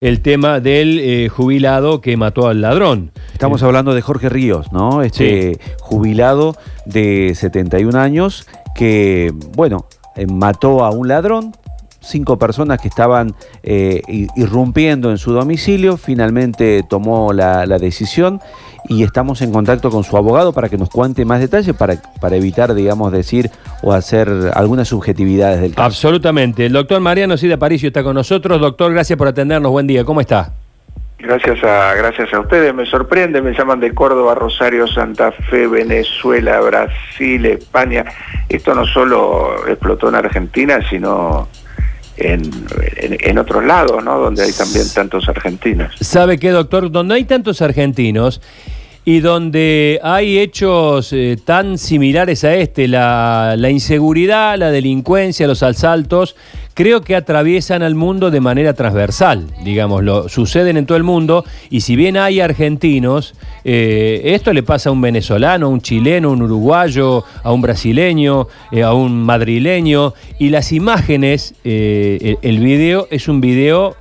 el tema del eh, jubilado que mató al ladrón. Estamos hablando de Jorge Ríos, ¿no? Este jubilado de 71 años que, bueno, eh, mató a un ladrón, cinco personas que estaban eh, irrumpiendo en su domicilio, finalmente tomó la, la decisión y estamos en contacto con su abogado para que nos cuente más detalles, para, para evitar, digamos, decir o hacer algunas subjetividades del caso. Absolutamente. El doctor Mariano Sida Paricio está con nosotros. Doctor, gracias por atendernos. Buen día. ¿Cómo está? Gracias a, gracias a ustedes, me sorprende, me llaman de Córdoba, Rosario, Santa Fe, Venezuela, Brasil, España. Esto no solo explotó en Argentina, sino en, en- en otros lados, ¿no? Donde hay también tantos argentinos. ¿Sabe qué, doctor? Donde hay tantos argentinos y donde hay hechos eh, tan similares a este, la, inseguridad, la delincuencia, los asaltos, creo que atraviesan al mundo de manera transversal, digámoslo. Suceden en todo el mundo y si bien hay argentinos, eh, esto le pasa a un venezolano, a un chileno, a un uruguayo, a un brasileño, eh, a un madrileño y las imágenes, el, video es un video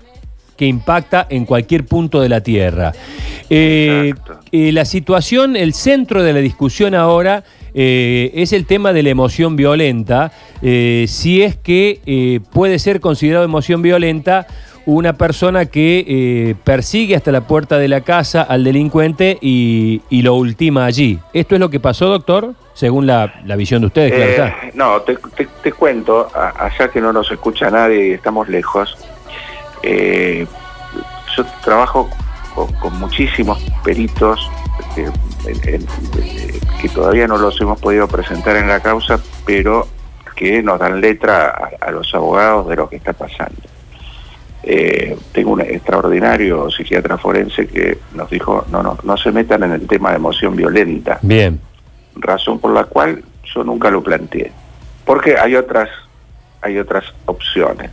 que impacta en cualquier punto de la Tierra. Eh, la situación, el centro de la discusión ahora eh, es el tema de la emoción violenta, eh, si es que eh, puede ser considerado emoción violenta una persona que eh, persigue hasta la puerta de la casa al delincuente y, y lo ultima allí. ¿Esto es lo que pasó, doctor? Según la, la visión de ustedes, claro está. no, te, te- te cuento, a- allá que no nos escucha nadie y estamos lejos, eh, yo trabajo con, con muchísimos peritos eh, eh, que todavía no los hemos podido presentar en la causa, pero que nos dan letra a, a los abogados de lo que está pasando. Eh, tengo un extraordinario psiquiatra forense que nos dijo, no, no, no se metan en el tema de emoción violenta Bien, razón por la cual yo nunca lo planteé. Porque hay otras, hay otras opciones.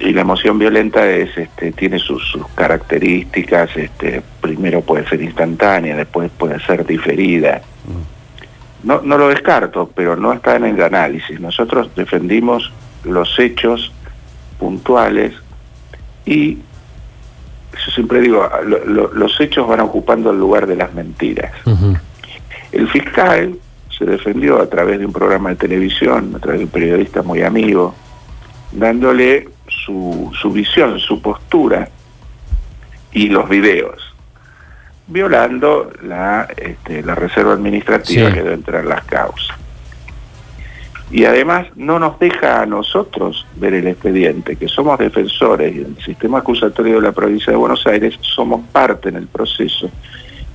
Y la emoción violenta es, este, tiene sus, sus características, este, primero puede ser instantánea, después puede ser diferida. No, no lo descarto, pero no está en el análisis. Nosotros defendimos los hechos puntuales y yo siempre digo, lo- lo- los hechos van ocupando el lugar de las mentiras. El fiscal se defendió a través de un programa de televisión, a través de un periodista muy amigo, dándole su, su visión, su postura y los videos, violando la, este, la reserva administrativa Sí. que debe entrar en las causas. Y además no nos deja a nosotros ver el expediente, que somos defensores y el sistema acusatorio de la provincia de Buenos Aires somos parte en el proceso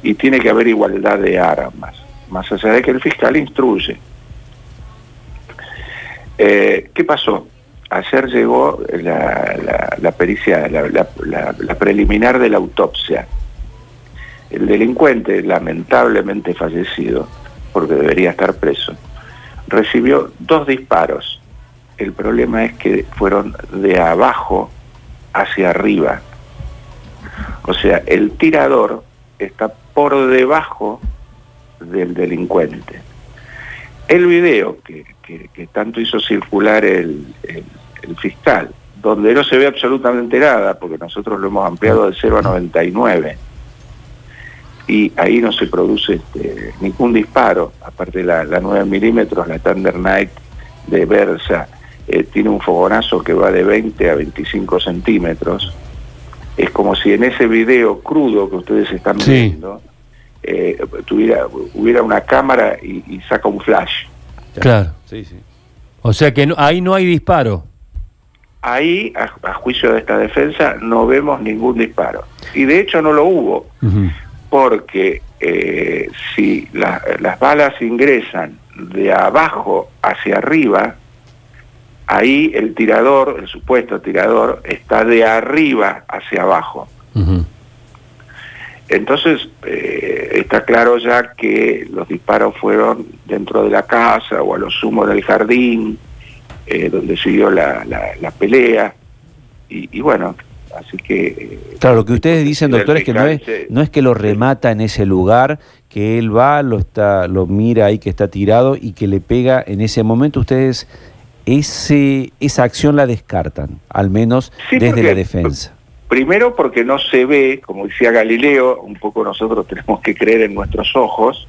y tiene que haber igualdad de armas, más allá de que el fiscal instruye. Eh, ¿Qué pasó? Ayer llegó la, pericia, la, preliminar de la autopsia. El delincuente, lamentablemente fallecido, porque debería estar preso, recibió dos disparos. El problema es que fueron de abajo hacia arriba. O sea, el tirador está por debajo del delincuente. El video que, tanto hizo circular el- el fiscal, donde no se ve absolutamente nada, porque nosotros lo hemos ampliado de 0 a 99, y ahí no se produce este, ningún disparo, aparte la, la 9 milímetros, la Thunder Knight de Versa, eh, tiene un fogonazo que va de 20 a 25 centímetros. Es como si en ese video crudo que ustedes están Sí. viendo, eh, tuviera, hubiera una cámara y, y saca un flash. claro. Sí, sí. O sea que no- ahí no hay disparo. Ahí, a, a juicio de esta defensa, no vemos ningún disparo. Y de hecho no lo hubo, porque eh, si la- las balas ingresan de abajo hacia arriba, ahí el tirador, el supuesto tirador, está de arriba hacia abajo. Entonces, eh, está claro ya que los disparos fueron dentro de la casa o a lo sumo del jardín, eh, donde siguió la, la- la pelea. Y, y bueno, así que... eh, Claro, lo que ustedes dicen, doctor, es que no es, no es que lo remata en ese lugar, que él va, lo está, lo mira ahí que está tirado y que le pega en ese momento. Ustedes ese, esa acción la descartan, al menos Sí, desde porque- la defensa. Primero porque no se ve, como decía Galileo, un poco nosotros tenemos que creer en nuestros ojos,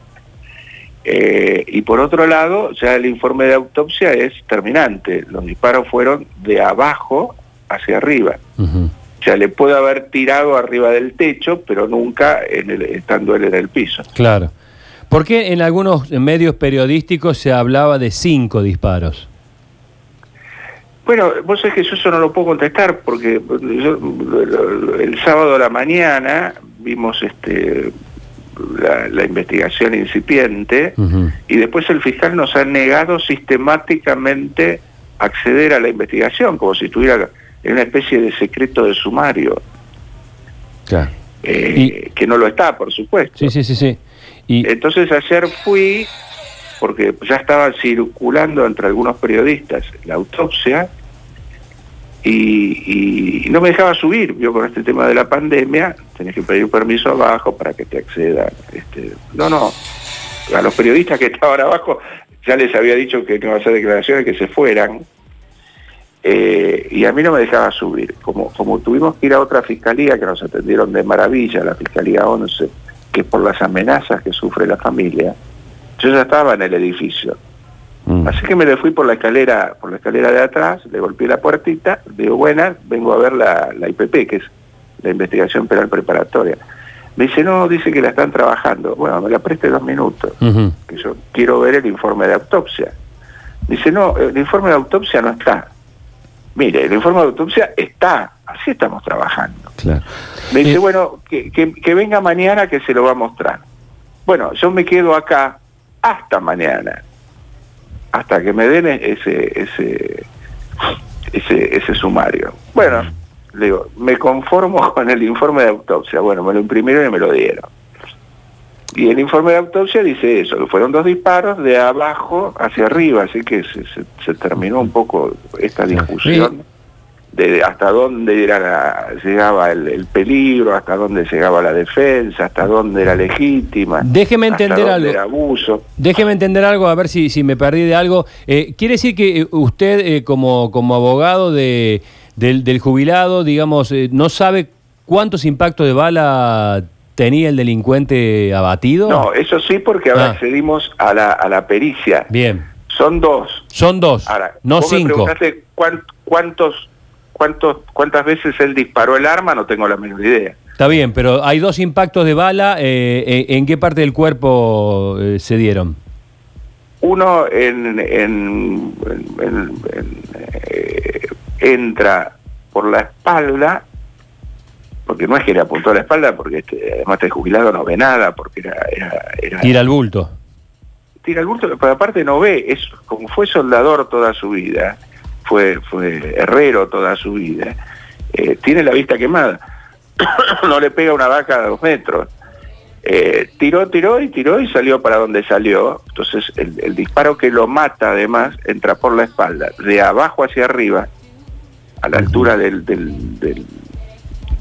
eh, y por otro lado, ya el informe de autopsia es terminante, los disparos fueron de abajo hacia arriba. Ujú. O sea, le puede haber tirado arriba del techo, pero nunca en el- estando él en el piso. Claro. ¿Por qué en algunos medios periodísticos se hablaba de cinco disparos? Bueno, vos sabés que yo eso no lo puedo contestar porque yo, el sábado a la mañana vimos este la, la investigación incipiente y después el fiscal nos ha negado sistemáticamente acceder a la investigación como si estuviera en una especie de secreto de sumario, Claro. eh, que no lo está, por supuesto. Sí, sí, sí, sí. Y, Entonces ayer fui, porque ya estaba circulando entre algunos periodistas la autopsia, y, no me dejaba subir. Yo con este tema de la pandemia, tenés que pedir permiso abajo para que te accedan. Este, no, no. A los periodistas que estaban abajo ya les había dicho que no iba a hacer declaraciones, que se fueran. Eh, y a mí no me dejaba subir. Como, como tuvimos que ir a otra fiscalía que nos atendieron de maravilla, la Fiscalía 11, que por las amenazas que sufre la familia, yo ya estaba en el edificio. Así que me le fui por la escalera, por la escalera de atrás, le golpeé la puertita, digo, buenas, vengo a ver la, la IPP, que es la investigación penal preparatoria. Me dice, no, dice que la están trabajando. Bueno, me la preste dos minutos, que yo quiero ver el informe de autopsia. Dice, no, el informe de autopsia no está. Mire, el informe de autopsia está, así estamos trabajando. Claro. Me dice, Eh, bueno, que, que- que venga mañana que se lo va a mostrar. Bueno, yo me quedo acá hasta mañana, hasta que me den ese, ese, ese, ese sumario. Bueno, le digo, me conformo con el informe de autopsia. Bueno, me lo imprimieron y me lo dieron. Y el informe de autopsia dice eso, que fueron dos disparos de abajo hacia arriba, así que se, se- se terminó un poco esta discusión de hasta dónde era la- llegaba el, el peligro, hasta dónde llegaba la defensa, hasta dónde era legítima. Déjeme hasta entender dónde algo. Era abuso. Déjeme entender algo, a ver si, si me perdí de algo. Eh, ¿Quiere decir que eh, usted, eh, como, como abogado de, del, del jubilado, digamos, eh, no sabe cuántos impactos de bala tenía el delincuente abatido? No, eso sí, porque ahora Ah. accedimos a la, a la pericia. Bien, Son dos. son dos, Ahora, no vos me cinco. preguntaste cuán- cuántos, cuántos, cuántas veces él disparó el arma, no tengo la menor idea. Está bien, pero hay dos impactos de bala. eh, eh, ¿En qué parte del cuerpo eh, se dieron? Uno en, en- en- en- en, eh, entra por la espalda, porque no es que le apuntó a la espalda, porque este, además este jubilado no ve nada, porque era, era, era- Tira al bulto. tira el bulto, pero aparte no ve, es como fue soldador toda su vida, fue, fue herrero toda su vida, eh, tiene la vista quemada, no le pega una vaca a dos metros. Eh, tiró, tiró y tiró y salió para donde salió. Entonces el, el disparo que lo mata además entra por la espalda, de abajo hacia arriba, a la altura del, del, del,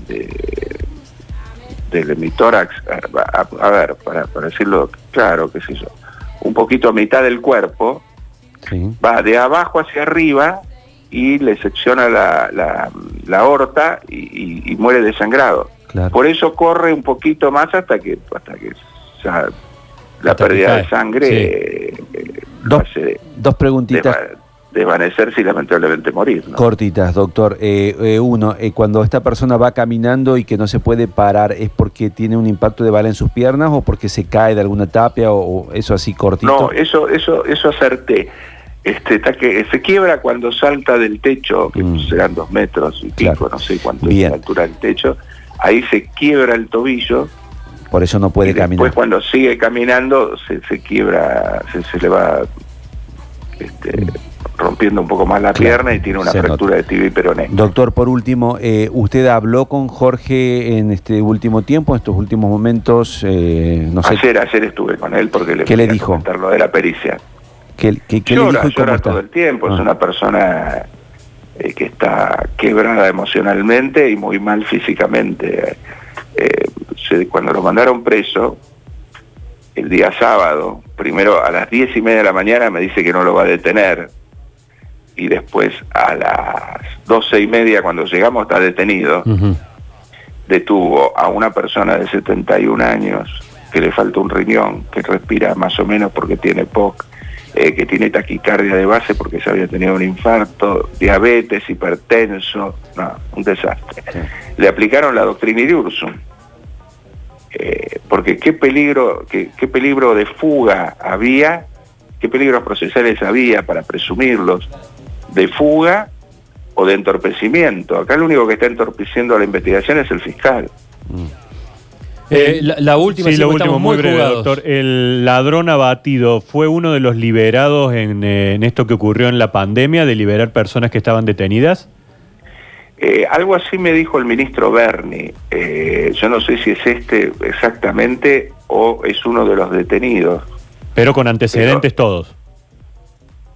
de- del hemitórax, a, a- a ver, para, para decirlo claro, qué sé yo, un poquito a mitad del cuerpo, Sí. va de abajo hacia arriba y le secciona la, la, la aorta y, y- y muere desangrado. Claro. Por eso corre un poquito más hasta que hasta que la Hasta pérdida de sangre sí. eh, eh, Dos, hace dos preguntitas desva- desvanecerse y lamentablemente morir. ¿no? cortitas, doctor. Eh, eh, uno, eh, cuando esta persona va caminando y que no se puede parar, ¿es porque tiene un impacto de bala en sus piernas o porque se cae de alguna tapia o, o eso así cortito? No, eso, eso, eso acerté. Este, está que se quiebra cuando salta del techo, que Mm. serán dos metros y pico, Claro. no sé cuánto Bien. es la altura del techo. Ahí se quiebra el tobillo Por eso no puede y después caminar. cuando sigue caminando se, se quiebra, se, se le va este, rompiendo un poco más la Mm. Claro, pierna y tiene una se fractura de tibia y peroné. Doctor, por último, eh, ¿usted habló con Jorge en este último tiempo, en estos últimos momentos? Eh, no sé, Ayer, ayer estuve con él porque le ¿Qué le dijo? lo de la pericia. ¿Qué, qué- qué le llora, dijo y cómo llora todo el tiempo, es Ah. una persona eh, que está quebrada emocionalmente y muy mal físicamente. Eh, se- cuando lo mandaron preso, el día sábado, primero a las diez y media de la mañana me dice que no lo va a detener, y después a las doce y media cuando llegamos está detenido, detuvo a una persona de 71 años que le falta un riñón, que respira más o menos porque tiene POC, eh, que tiene taquicardia de base porque se había tenido un infarto, diabetes, hipertenso, no, un desastre. Le aplicaron la doctrina Iriursum, eh, porque qué peligro, qué, qué peligro de fuga había, qué peligros procesales había para presumirlos, de fuga o de entorpecimiento. Acá lo único que está entorpeciendo la investigación es el fiscal. Eh, la, la última, sí, lo último, estamos muy breve, jugados. doctor. El ladrón abatido fue uno de los liberados en, eh, en esto que ocurrió en la pandemia, de liberar personas que estaban detenidas. Eh, algo así me dijo el ministro Berni. Eh, yo no sé si es este exactamente o es uno de los detenidos. Pero con antecedentes todos.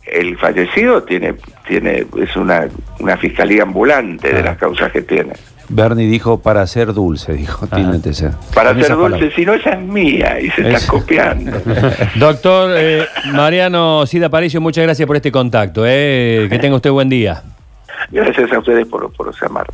El fallecido tiene, tiene, es una, una fiscalía ambulante de Ah. las causas que tiene. Bernie dijo para ser dulce, dijo. Para ser dulce, si no esa es mía y se Es- está copiando. Doctor eh, Mariano Sida Aparicio, muchas gracias por este contacto. eh. Que tenga usted buen día. Gracias a ustedes por, por llamar.